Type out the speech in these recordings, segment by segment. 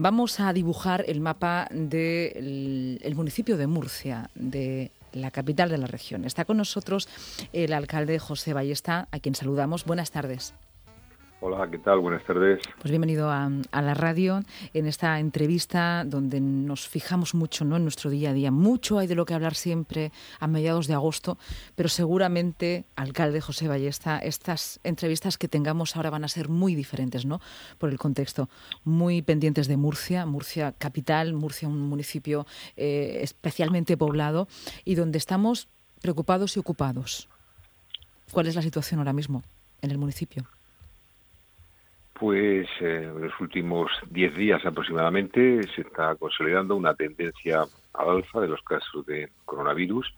Vamos a dibujar el mapa del municipio de Murcia, de la capital de la región. Está con nosotros el alcalde José Ballesta, a quien saludamos. Buenas tardes. Hola, ¿qué tal? Buenas tardes. Pues bienvenido a, la radio en esta entrevista donde nos fijamos mucho ¿no? en nuestro día a día. Mucho hay de lo que hablar siempre a mediados de agosto, pero seguramente, alcalde José Ballesta, estas entrevistas que tengamos ahora van a ser muy diferentes ¿no? por el contexto. Muy pendientes de Murcia, Murcia capital, Murcia un municipio eh, especialmente poblado y donde estamos preocupados y ocupados. ¿Cuál es la situación ahora mismo en el municipio? Pues eh, en los últimos 10 días aproximadamente se está consolidando una tendencia al alza de los casos de coronavirus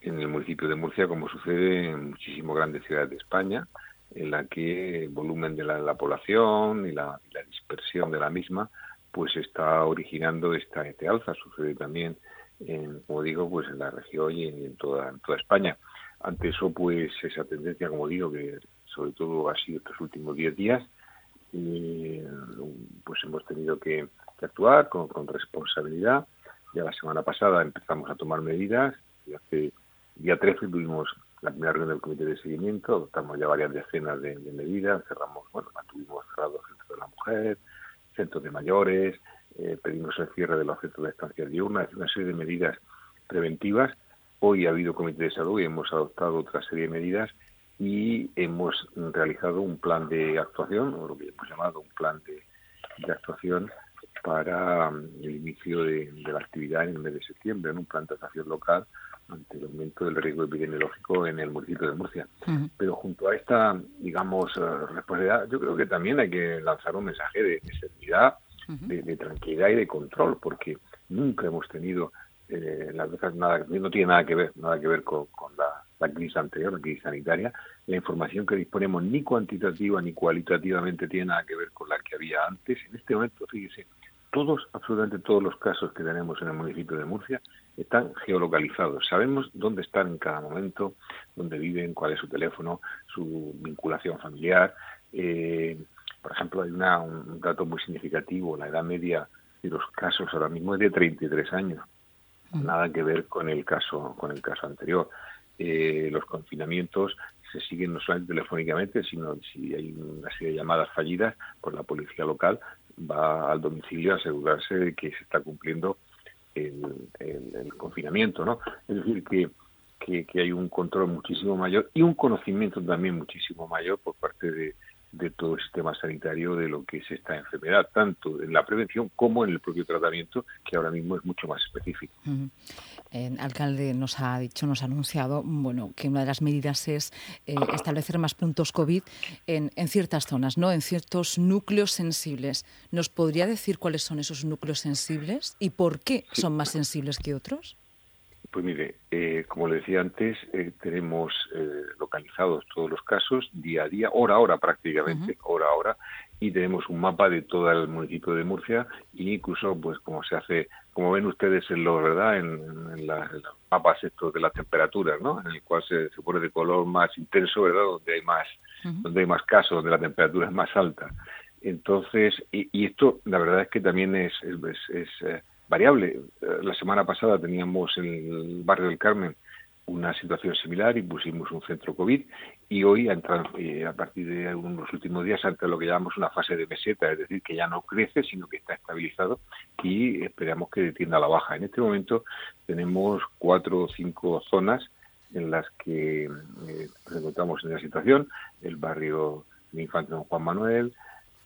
en el municipio de Murcia, como sucede en muchísimas grandes ciudades de España, en la que el volumen de la, población y la, dispersión de la misma pues está originando esta, este alza. Sucede también, en, como digo, pues en la región y en, toda, en toda España. Ante eso, pues esa tendencia, como digo, que sobre todo ha sido estos últimos 10 días, y pues hemos tenido que, actuar con, responsabilidad. Ya la semana pasada empezamos a tomar medidas y hace día 13 tuvimos la primera reunión del comité de seguimiento, adoptamos ya varias decenas de, medidas, cerramos, bueno, mantuvimos cerrados el centro de la mujer, centros de mayores, eh, pedimos el cierre de los centros de estancia diurna, una serie de medidas preventivas. Hoy ha habido comité de salud y hemos adoptado otra serie de medidas y hemos realizado un plan de actuación, o lo que hemos llamado un plan de, actuación para mm, el inicio de, la actividad en el mes de septiembre, en un plan de actuación local ante el aumento del riesgo epidemiológico en el municipio de Murcia. Pero junto a esta, digamos, eh, responsabilidad, yo creo que también hay que lanzar un mensaje de, seguridad, de, tranquilidad y de control, porque nunca hemos tenido eh, las veces nada, no tiene nada que ver, nada que ver con la la crisis anterior, la crisis sanitaria, la información que disponemos ni cuantitativa ni cualitativamente tiene nada que ver con la que había antes. En este momento, fíjese, todos, absolutamente todos los casos que tenemos en el municipio de Murcia están geolocalizados. Sabemos dónde están en cada momento, dónde viven, cuál es su teléfono, su vinculación familiar. Eh, por ejemplo, hay una, un dato muy significativo, la edad media de los casos ahora mismo es de 33 años. Mm. Nada que ver con el caso con el caso anterior eh, los confinamientos se siguen no solamente telefónicamente, sino si hay una serie de llamadas fallidas, pues la policía local va al domicilio a asegurarse de que se está cumpliendo el, confinamiento, ¿no? Es decir, que, que hay un control muchísimo mayor y un conocimiento también muchísimo mayor por parte de, de todo el sistema sanitario de lo que es esta enfermedad, tanto en la prevención como en el propio tratamiento, que ahora mismo es mucho más específico. El alcalde nos ha dicho, nos ha anunciado, bueno, que una de las medidas es eh, establecer más puntos COVID en, en, ciertas zonas, ¿no? En ciertos núcleos sensibles. ¿Nos podría decir cuáles son esos núcleos sensibles y por qué son más sensibles que otros? Pues mire, eh, como le decía antes, eh, tenemos eh, localizados todos los casos día a día, hora a hora prácticamente, hora a hora, y tenemos un mapa de todo el municipio de Murcia e incluso, pues como se hace, como ven ustedes en lo verdad, en, los mapas estos de las temperaturas, ¿no? En el cual se, pone de color más intenso, ¿verdad? Donde hay más, donde hay más casos, donde la temperatura es más alta. Entonces, y, esto, la verdad es que también es, es variable. Eh, la semana pasada teníamos en el barrio del Carmen una situación similar y pusimos un centro COVID y hoy eh, a partir de unos últimos días ante lo que llamamos una fase de meseta, es decir, que ya no crece sino que está estabilizado y esperamos que detienda la baja. En este momento tenemos cuatro o cinco zonas en las que eh, nos encontramos en la situación, el barrio de Infante Don Juan Manuel,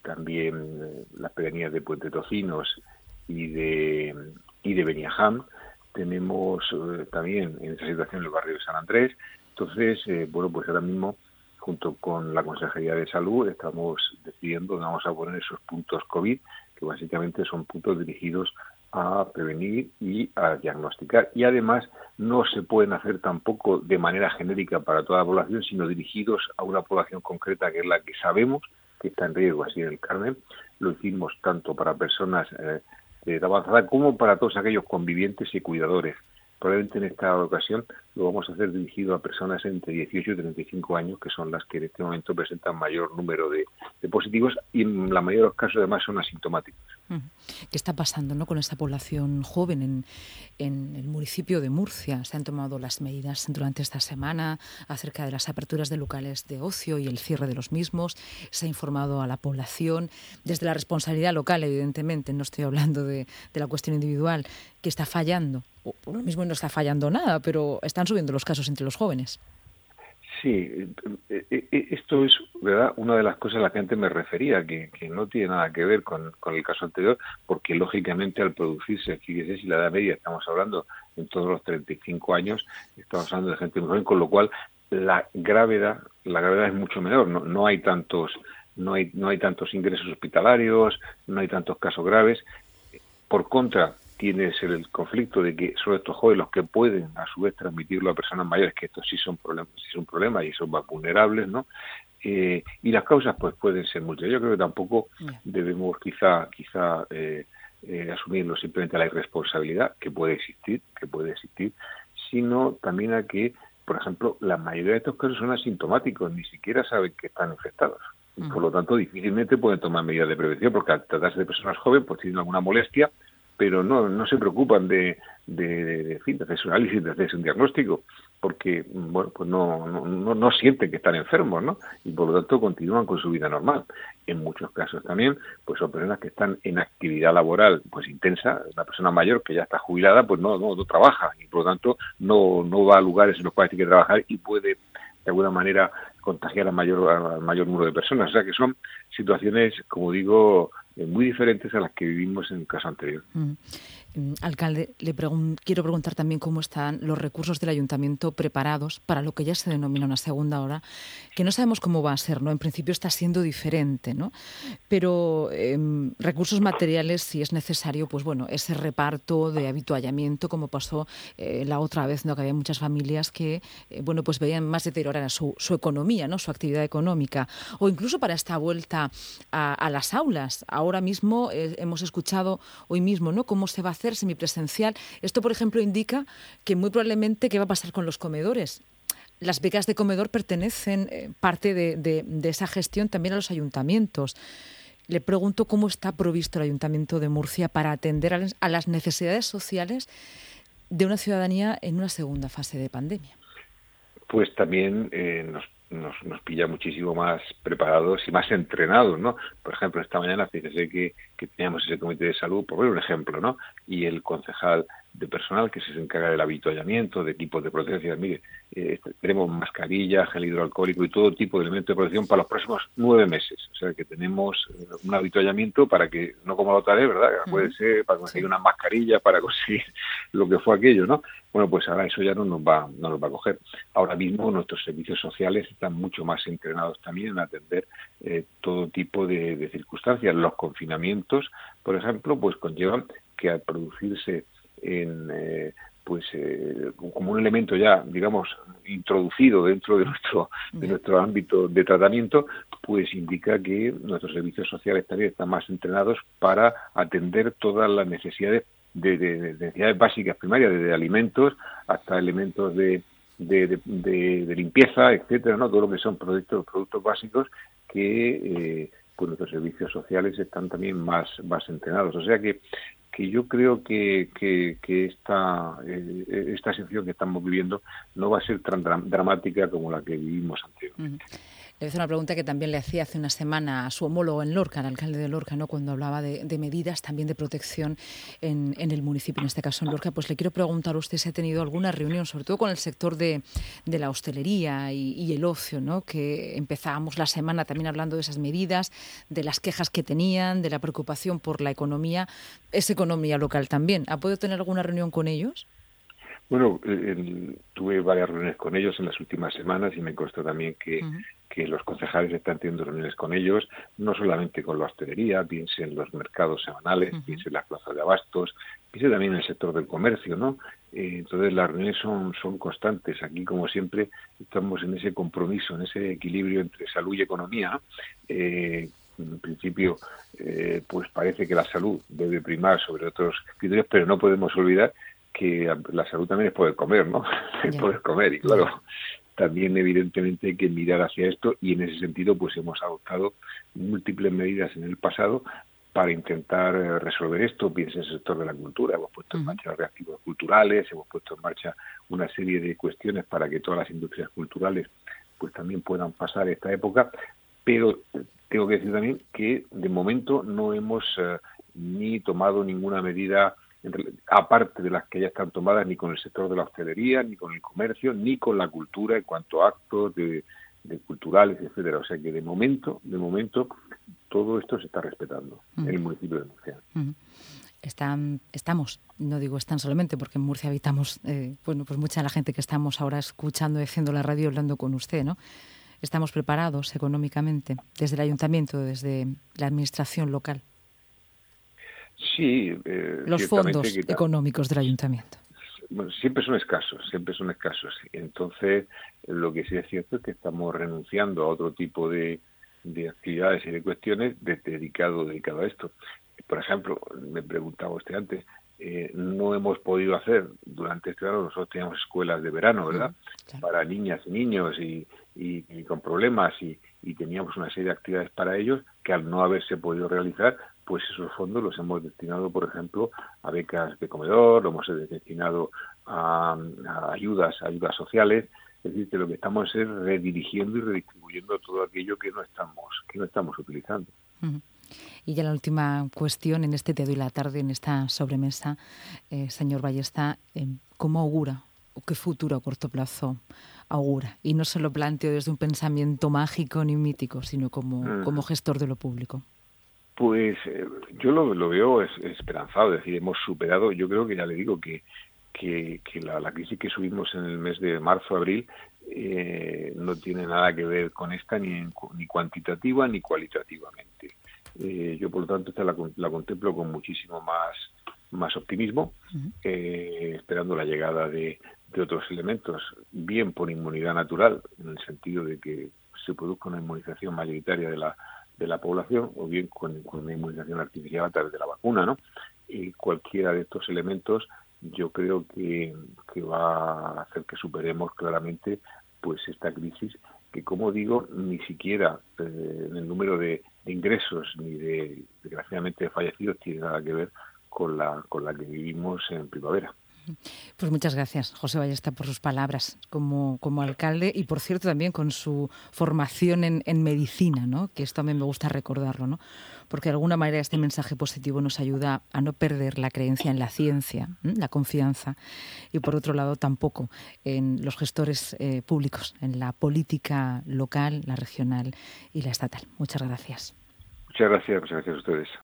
también las pedanías de Puente Tocinos y de, y de Beniajam. Tenemos eh, también en esa situación el barrio de San Andrés. Entonces, eh, bueno, pues ahora mismo, junto con la Consejería de Salud, estamos decidiendo dónde vamos a poner esos puntos COVID, que básicamente son puntos dirigidos a prevenir y a diagnosticar. Y además no se pueden hacer tampoco de manera genérica para toda la población, sino dirigidos a una población concreta que es la que sabemos que está en riesgo, así en el Carmen. Lo hicimos tanto para personas eh, de como para todos aquellos convivientes y cuidadores, probablemente en esta ocasión lo vamos a hacer dirigido a personas entre 18 y 35 años, que son las que en este momento presentan mayor número de, positivos y en la mayoría de los casos además son asintomáticos. ¿Qué está pasando ¿no? con esta población joven en, el municipio de Murcia? Se han tomado las medidas durante esta semana acerca de las aperturas de locales de ocio y el cierre de los mismos. Se ha informado a la población desde la responsabilidad local, evidentemente, no estoy hablando de, de la cuestión individual, que está fallando. O, lo mismo no está fallando nada, pero están subiendo los casos entre los jóvenes. Sí, eh, eh, eh, esto es verdad una de las cosas a las que antes me refería, que, no tiene nada que ver con, el caso anterior, porque lógicamente al producirse, fíjese si la edad media estamos hablando en todos los 35 años, estamos hablando de gente muy joven, con lo cual la gravedad, la gravedad es mucho menor, no, no hay tantos no hay, no hay tantos ingresos hospitalarios, no hay tantos casos graves. Por contra, tienes el conflicto de que son estos jóvenes los que pueden a su vez transmitirlo a personas mayores, que estos sí son problemas, sí son problemas y son más vulnerables, ¿no? Eh, y las causas pues pueden ser muchas. Yo creo que tampoco debemos quizá quizá eh, eh, asumirlo simplemente a la irresponsabilidad que puede existir, que puede existir, sino también a que, por ejemplo, la mayoría de estos casos son asintomáticos, ni siquiera saben que están infectados. Y por lo tanto, difícilmente pueden tomar medidas de prevención, porque al tratarse de personas jóvenes, pues tienen alguna molestia, pero no, no se preocupan de, de, de, de hacer su análisis, de hacer un diagnóstico, porque bueno, pues no, no, no, sienten que están enfermos, ¿no? Y por lo tanto continúan con su vida normal. En muchos casos también, pues son personas que están en actividad laboral pues intensa, una persona mayor que ya está jubilada, pues no, no, no trabaja y por lo tanto no, no va a lugares en los cuales tiene que trabajar y puede de alguna manera contagiar a mayor, al mayor número de personas. O sea que son situaciones, como digo, eh, muy diferentes a las que vivimos en el caso anterior. Mm. Alcalde, le quiero preguntar también cómo están los recursos del ayuntamiento preparados para lo que ya se denomina una segunda hora, que no sabemos cómo va a ser, ¿no? En principio está siendo diferente, ¿no? Pero em, recursos materiales, si es necesario, pues bueno, ese reparto de habituallamiento, como pasó eh, la otra vez, ¿no? Que había muchas familias que, eh, bueno, pues veían más deteriorada su, su economía, ¿no? Su actividad económica. O incluso para esta vuelta a, las aulas. Ahora mismo eh, hemos escuchado hoy mismo, ¿no? Cómo se va a semipresencial. Esto, por ejemplo, indica que muy probablemente qué va a pasar con los comedores. Las becas de comedor pertenecen eh, parte de, esa gestión también a los ayuntamientos. Le pregunto cómo está provisto el Ayuntamiento de Murcia para atender a las necesidades sociales de una ciudadanía en una segunda fase de pandemia. Pues también eh, nos nos, nos pilla muchísimo más preparados y más entrenados, ¿no? Por ejemplo, esta mañana fíjese que, que teníamos ese comité de salud, por ver un ejemplo, ¿no? Y el concejal de personal que se encarga del habituallamiento, de equipos de protección. Mire, eh, tenemos mascarilla, gel hidroalcohólico y todo tipo de elementos de protección para los próximos nueve meses. O sea que tenemos eh, un habituallamiento para que, no como la otra vez, ¿verdad? Puede ser para conseguir una mascarilla, para conseguir lo que fue aquello, ¿no? Bueno, pues ahora eso ya no nos va, no nos va a coger. Ahora mismo nuestros servicios sociales están mucho más entrenados también en atender eh, todo tipo de, de circunstancias. Los confinamientos, por ejemplo, pues conllevan que al producirse en eh, pues eh, como un elemento ya digamos introducido dentro de nuestro de nuestro ámbito de tratamiento pues indica que nuestros servicios sociales también están más entrenados para atender todas las necesidades de, necesidades básicas primarias desde alimentos hasta elementos de de, de, limpieza, etcétera, ¿no? Todo lo que son productos, productos básicos que eh, pues nuestros servicios sociales están también más, más entrenados. O sea que que yo creo que, que, esta, eh, esta situación que estamos viviendo no va a ser tan dramática como la que vivimos anteriormente. Le hice una pregunta que también le hacía hace una semana a su homólogo en Lorca, al alcalde de Lorca, ¿no? cuando hablaba de, medidas también de protección en, el municipio, en este caso en Lorca. Pues le quiero preguntar a usted si ha tenido alguna reunión, sobre todo con el sector de, la hostelería y, el ocio, ¿no? que empezábamos la semana también hablando de esas medidas, de las quejas que tenían, de la preocupación por la economía, es economía local también. ¿Ha podido tener alguna reunión con ellos? Bueno, tuve varias reuniones con ellos en las últimas semanas y me consta también que, que los concejales están teniendo reuniones con ellos, no solamente con la hostelería, piense en los mercados semanales, piense en las plazas de abastos, piense también en el sector del comercio, ¿no? Eh, entonces las reuniones son, son constantes. Aquí, como siempre, estamos en ese compromiso, en ese equilibrio entre salud y economía. Eh, en principio, eh, pues parece que la salud debe primar sobre otros criterios, pero no podemos olvidar que la salud también es poder comer, ¿no? Es poder comer y claro, también evidentemente hay que mirar hacia esto y en ese sentido pues hemos adoptado múltiples medidas en el pasado para intentar eh, resolver esto. Piensa en el sector de la cultura, hemos puesto en marcha reactivos culturales, hemos puesto en marcha una serie de cuestiones para que todas las industrias culturales pues también puedan pasar esta época, pero tengo que decir también que de momento no hemos eh, ni tomado ninguna medida aparte de las que ya están tomadas ni con el sector de la hostelería, ni con el comercio, ni con la cultura en cuanto a actos de, culturales, etcétera. O sea que de momento, de momento, todo esto se está respetando en el municipio de Murcia. Están, estamos, no digo están solamente porque en Murcia habitamos, eh, bueno, pues mucha de la gente que estamos ahora escuchando y haciendo la radio hablando con usted, ¿no? Estamos preparados económicamente desde el ayuntamiento, desde la administración local. Sí. Eh, Los fondos económicos del ayuntamiento. siempre son escasos, siempre son escasos. Entonces, lo que sí es cierto es que estamos renunciando a otro tipo de, de actividades y de cuestiones dedicado, dedicado a esto. Por ejemplo, me preguntaba usted antes, eh, no hemos podido hacer durante este año, nosotros teníamos escuelas de verano, ¿verdad? Para niñas y niños y, con problemas y, teníamos una serie de actividades para ellos que al no haberse podido realizar, pues esos fondos los hemos destinado, por ejemplo, a becas de comedor, lo hemos destinado a, ayudas, ayudas sociales, es decir, que lo que estamos es redirigiendo y redistribuyendo todo aquello que no estamos, que no estamos utilizando. Y ya la última cuestión en este Te doy la tarde, en esta sobremesa, eh, señor Ballesta, eh, ¿cómo augura o qué futuro a corto plazo augura? Y no se lo planteo desde un pensamiento mágico ni mítico, sino como, mm. como gestor de lo público. Pues eh, yo lo, lo veo es, esperanzado, es decir, hemos superado, yo creo que ya le digo que, que, la, la, crisis que subimos en el mes de marzo-abril eh, no tiene nada que ver con esta ni, ni cuantitativa ni cualitativamente. Eh, yo, por lo tanto, esta la, la, contemplo con muchísimo más, más optimismo, eh, esperando la llegada de, de, otros elementos, bien por inmunidad natural, en el sentido de que se produzca una inmunización mayoritaria de la, de la población, o bien con, con una inmunización artificial a través de la vacuna, ¿no? Y cualquiera de estos elementos yo creo que, que va a hacer que superemos claramente pues esta crisis que como digo ni siquiera eh, en el número de, ingresos ni de desgraciadamente de fallecidos tiene nada que ver con la con la que vivimos en primavera. Pues muchas gracias, José Ballesta, por sus palabras como, como alcalde y, por cierto, también con su formación en, en, medicina, ¿no? que esto también me gusta recordarlo, ¿no? porque de alguna manera este mensaje positivo nos ayuda a no perder la creencia en la ciencia, la confianza, y por otro lado tampoco en los gestores eh, públicos, en la política local, la regional y la estatal. Muchas gracias. Muchas gracias, muchas gracias a ustedes.